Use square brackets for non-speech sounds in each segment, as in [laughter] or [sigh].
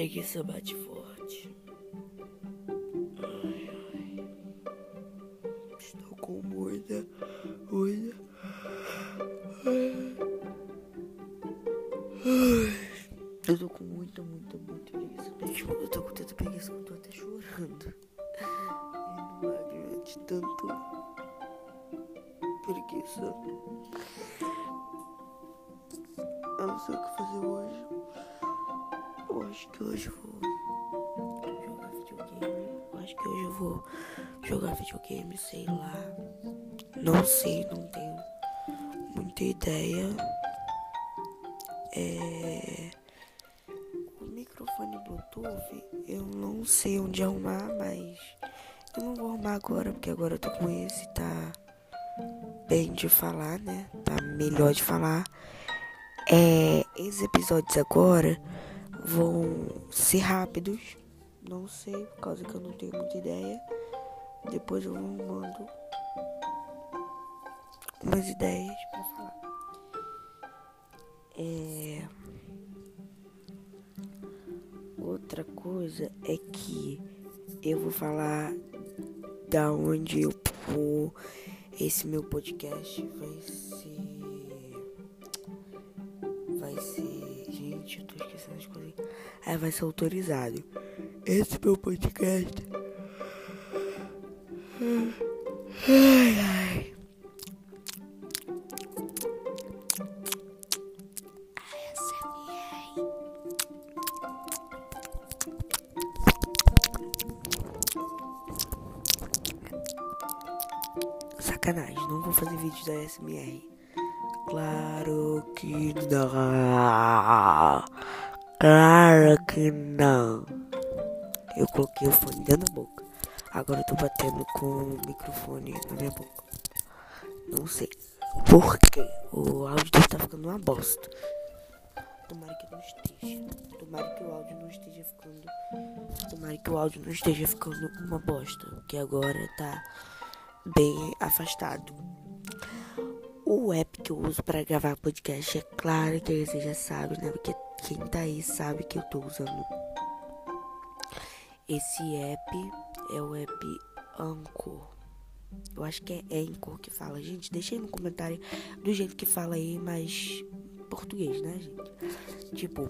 preguiça bate forte. Ai, ai. Estou com muita, muita. Ai. Eu tô com muita, muita, muita preguiça mesmo. Eu tô com tanta preguiça que eu tô até chorando. E lágrimas de tanto preguiça. Eu não sei o que fazer hoje. Eu acho que hoje eu vou jogar videogame. Eu acho que hoje eu vou jogar videogame, sei lá. Não sei, não tenho muita ideia. É... O microfone Bluetooth eu não sei onde arrumar, mas eu não vou arrumar agora, porque agora eu tô com esse, tá bem de falar, né? Tá melhor de falar. É, esses episódios agora vão ser rápidos. Não sei, por causa que eu não tenho muita ideia. Depois eu mando umas ideias pra falar. É... Outra coisa é que eu vou falar da onde eu vou. Esse meu podcast vai ser. Vai ser. Gente, eu tô esquecendo as coisas. É, vai ser autorizado. Esse meu podcast. Ai, ai. Sacanagem, não vou fazer vídeo da SMR. Claro que não. Claro que não. Eu coloquei o fone dentro da boca. Agora eu tô batendo com o microfone na minha boca. Não sei por quê. O áudio tá ficando uma bosta. Tomara que não esteja. Tomara que o áudio não esteja ficando. Tomara que o áudio não esteja ficando uma bosta. Porque agora tá bem afastado. O app que eu uso para gravar podcast é claro que você já sabe, né? Porque quem tá aí sabe que eu tô usando. Esse app é o app Anchor. Eu acho que é Anchor que fala. Gente, deixa aí no comentário do jeito que fala aí, mas português, né, gente? Tipo,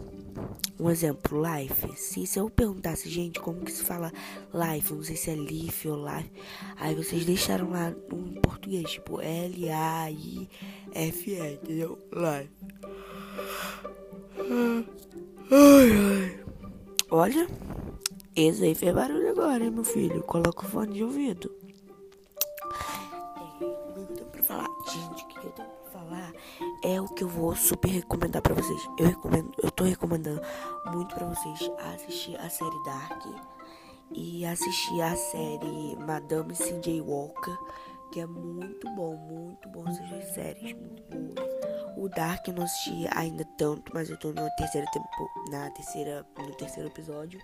um exemplo, life. Se, se eu perguntasse, gente, como que se fala life, não sei se é life ou life, aí vocês deixaram lá um português, tipo L-A-I-F-E, entendeu? Life. Ai, ai. Olha, esse aí fez barulho agora, hein, meu filho? Coloca o fone de ouvido. É o que eu vou super recomendar pra vocês. Eu recomendo, eu tô recomendando muito pra vocês assistir a série Dark e assistir a série Madame C.J. Walker, que é muito bom, muito bom essas duas séries, muito boas. O Dark eu não assisti ainda tanto, mas eu tô na tempo, na terceira, no terceiro episódio.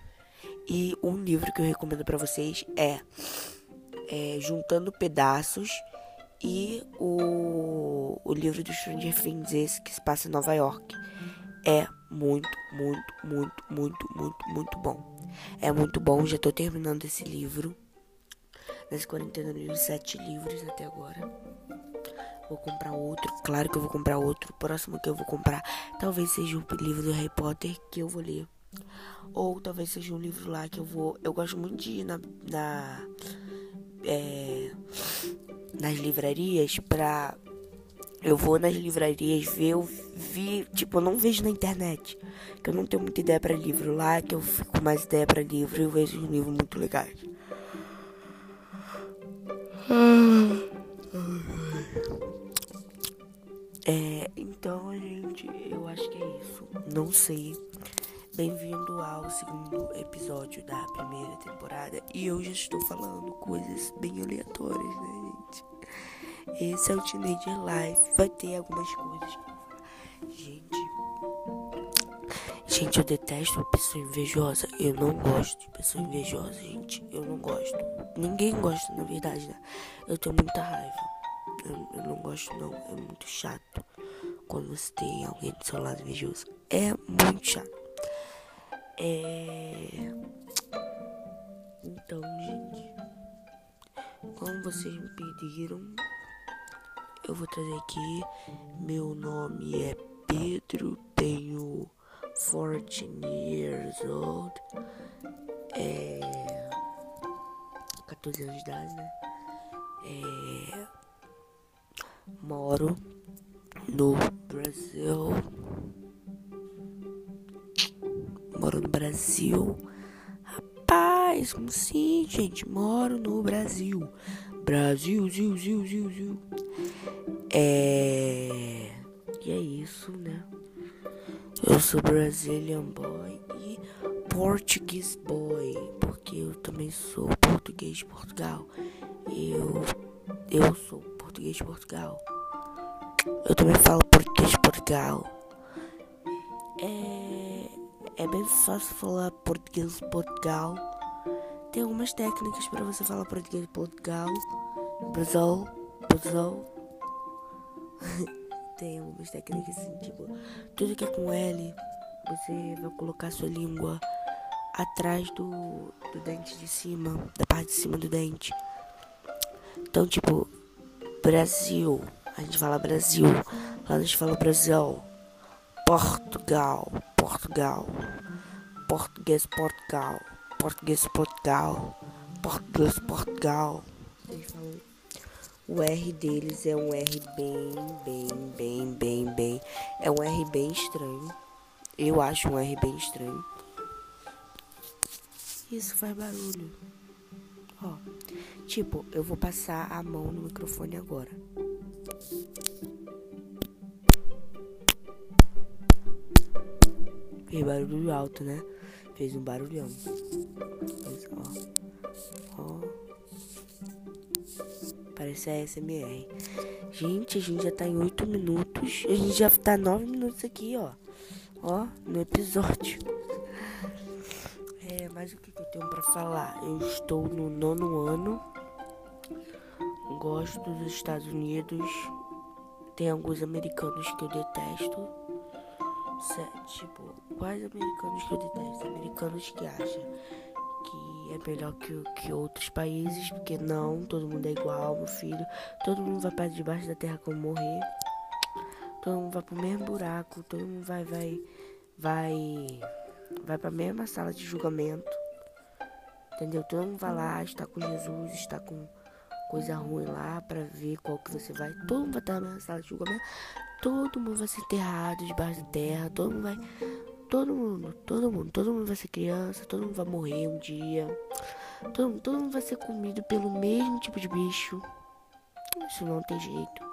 E um livro que eu recomendo pra vocês é, é Juntando Pedaços e o, o livro do Stranger Things, esse que se passa em Nova York. É muito, muito, muito, muito, muito, muito bom. É muito bom, já tô terminando esse livro. Nessa quarentena eu li sete livros até agora. Vou comprar outro, claro que eu vou comprar outro. O próximo que eu vou comprar talvez seja o livro do Harry Potter que eu vou ler. Ou talvez seja um livro lá que eu vou. Eu gosto muito de ir na. na é, nas livrarias pra. Eu vou nas livrarias ver, eu vi, tipo, eu não vejo na internet. Que eu não tenho muita ideia para livro lá, que eu fico mais ideia para livro e eu vejo um livro muito legais. É, então, gente, eu acho que é isso. Não sei. Bem-vindo ao segundo episódio da primeira temporada. E eu já estou falando coisas bem aleatórias, né, gente? Esse é o Teenager Life. Vai ter algumas coisas. Gente. Gente, eu detesto pessoa invejosa. Eu não gosto de pessoa invejosa, gente. Eu não gosto. Ninguém gosta, na verdade, né? Eu tenho muita raiva. Eu, eu não gosto, não. É muito chato quando você tem alguém do seu lado invejoso. É muito chato. É. Então, gente. Como vocês me pediram, eu vou trazer aqui. Meu nome é Pedro, tenho 14 years old. É. 14 anos de idade, né? É. Moro no Brasil. Moro no Brasil. Como sim, gente? Moro no Brasil. Brasil, ziu, ziu, ziu, ziu. É. E é isso, né? Eu sou Brazilian boy e Portuguese boy, porque eu também sou português de Portugal. Eu eu sou português de Portugal. Eu também falo português de Portugal. É, é bem fácil falar português de Portugal. Tem algumas técnicas para você falar português de Portugal. Brasil, Brasil. [laughs] Tem algumas técnicas assim, tipo, tudo que é com L, você vai colocar sua língua atrás do, do dente de cima, da parte de cima do dente. Então, tipo, Brasil. A gente fala Brasil. Lá a gente fala Brasil. Portugal. Portugal. Português Portugal. Português Portugal. Português Portugal. O R deles é um R bem, bem, bem, bem, bem. É um R bem estranho. Eu acho um R bem estranho. Isso faz barulho. Ó, tipo, eu vou passar a mão no microfone agora. Fez barulho alto, né? Fez um barulhão. Mas, ó. Ó. Parece a SMR. Gente, a gente já tá em 8 minutos. A gente já tá 9 minutos aqui, ó. Ó, no episódio. É, mas o que, que eu tenho pra falar? Eu estou no nono ano. Gosto dos Estados Unidos. Tem alguns americanos que eu detesto. Tipo, quais americanos que eu detesto? Americanos que acham que é melhor que, que outros países, porque não, todo mundo é igual, meu filho. Todo mundo vai para debaixo da terra como morrer. Todo mundo vai pro mesmo buraco, todo mundo vai, vai, vai, vai pra mesma sala de julgamento. Entendeu? Todo mundo vai lá, está com Jesus, está com coisa ruim lá para ver qual que você vai. Todo mundo vai estar na sala de julgamento. Todo mundo vai ser enterrado debaixo da terra. Todo mundo vai. Todo mundo, todo mundo, todo mundo vai ser criança. Todo mundo vai morrer um dia. Todo, todo mundo vai ser comido pelo mesmo tipo de bicho. Isso não tem jeito.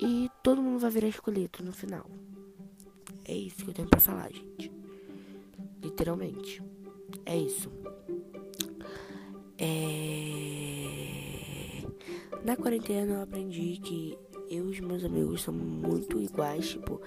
E todo mundo vai virar esqueleto no final. É isso que eu tenho pra falar, gente. Literalmente. É isso. É... Na quarentena eu aprendi que eu e os meus amigos são muito iguais, tipo,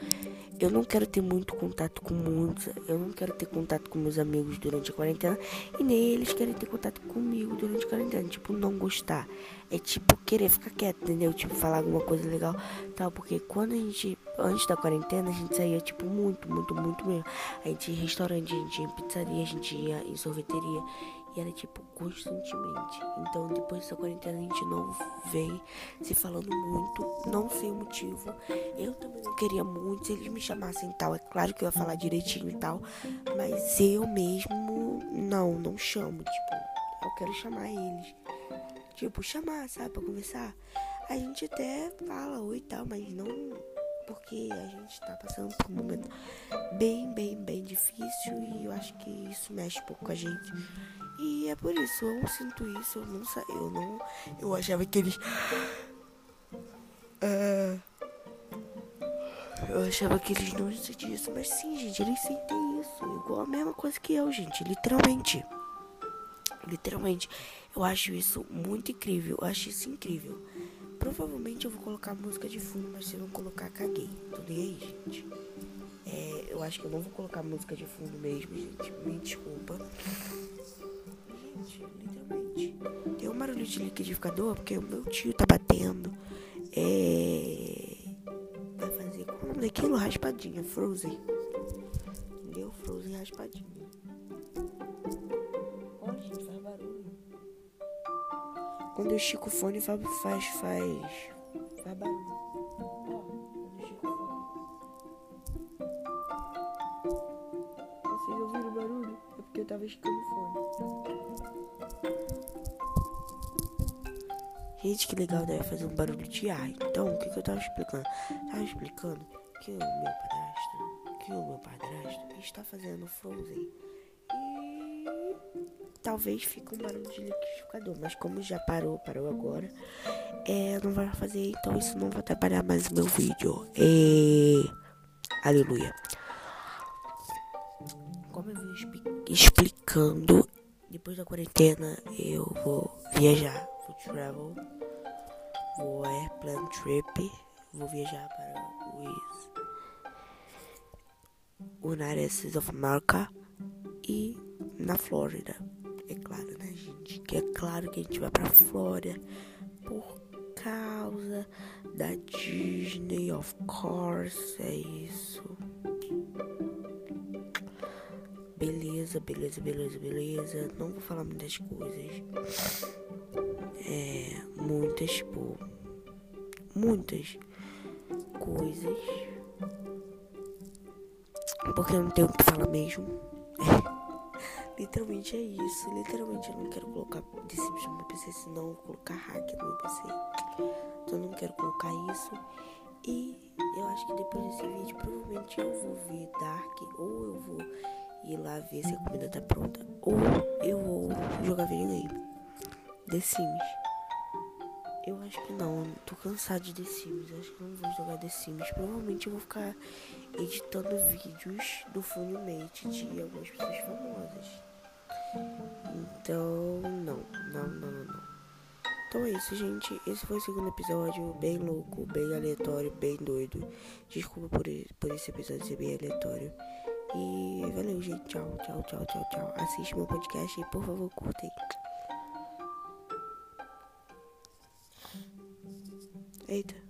eu não quero ter muito contato com muitos, eu não quero ter contato com meus amigos durante a quarentena e nem eles querem ter contato comigo durante a quarentena, tipo, não gostar. É tipo querer ficar quieto, entendeu? Tipo, falar alguma coisa legal, tal, porque quando a gente antes da quarentena a gente saía tipo muito, muito, muito mesmo. A gente ia em restaurante, a gente ia em pizzaria, a gente ia em sorveteria e era tipo constantemente. Então depois dessa quarentena a gente não vem se falando muito, não sei o motivo. Eu também não queria muito, se eles me chamassem tal, é claro que eu ia falar direitinho e tal, mas eu mesmo não, não chamo, tipo, eu quero chamar eles. Tipo, chamar, sabe, pra conversar. A gente até fala oi e tal, mas não porque a gente tá passando por um momento bem, bem, bem difícil e eu acho que isso mexe um pouco com a gente. E é por isso, eu sinto isso, eu não sei, eu não. Eu achava que eles. Uh, eu achava que eles não sentiam isso, mas sim, gente, eles sentem isso. Igual a mesma coisa que eu, gente, literalmente. Literalmente. Eu acho isso muito incrível, eu acho isso incrível. Provavelmente eu vou colocar música de fundo, mas se eu não colocar, caguei. Nem aí, gente. É, eu acho que eu não vou colocar música de fundo mesmo, gente. Me desculpa Literalmente. Tem um barulho de liquidificador porque o meu tio tá batendo. É. Vai fazer. Qual o daquilo? É raspadinha. Frozen. Entendeu? Frozen raspadinha. Olha, gente, faz barulho. Quando eu estico o fone, faz. faz. faz, faz barulho. Vocês ouviram o barulho? É porque eu tava esticando o fone. Gente, que legal deve fazer um barulho de ar. Então, o que, que eu tava explicando? Tava explicando que o meu padrasto, que o meu padrasto está fazendo Frozen. E talvez fique um barulho de liquidificador, mas como já parou, parou agora, é, não vai fazer, então isso não vai atrapalhar mais o meu vídeo. E... Aleluia. Como eu vim explicando, depois da quarentena eu vou viajar, travel, vou airplane trip, vou viajar para os United States of America e na Flórida. É claro, né, gente? Que é claro que a gente vai pra Flórida por causa da Disney, of course, é isso. Beleza, beleza, beleza, beleza. Não vou falar muitas coisas. É, muitas, tipo, muitas coisas. Porque eu não tenho o que falar mesmo. [laughs] Literalmente é isso. Literalmente eu não quero colocar Sims no meu PC, senão eu vou colocar hack no meu PC. Então eu não quero colocar isso. E eu acho que depois desse vídeo, provavelmente eu vou ver Dark, ou eu vou ir lá ver se a comida tá pronta, ou eu vou jogar videogame. The Sims. Eu acho que não, tô cansado de The Sims. Acho que não vou jogar The Sims. Provavelmente eu vou ficar editando vídeos do Funimate de algumas pessoas famosas. Então, não, não, não, não. Então é isso, gente. Esse foi o segundo episódio, bem louco, bem aleatório, bem doido. Desculpa por, por esse episódio ser bem aleatório. E valeu, gente. Tchau, tchau, tchau, tchau, tchau. Assiste meu podcast e por favor curtem. Eita.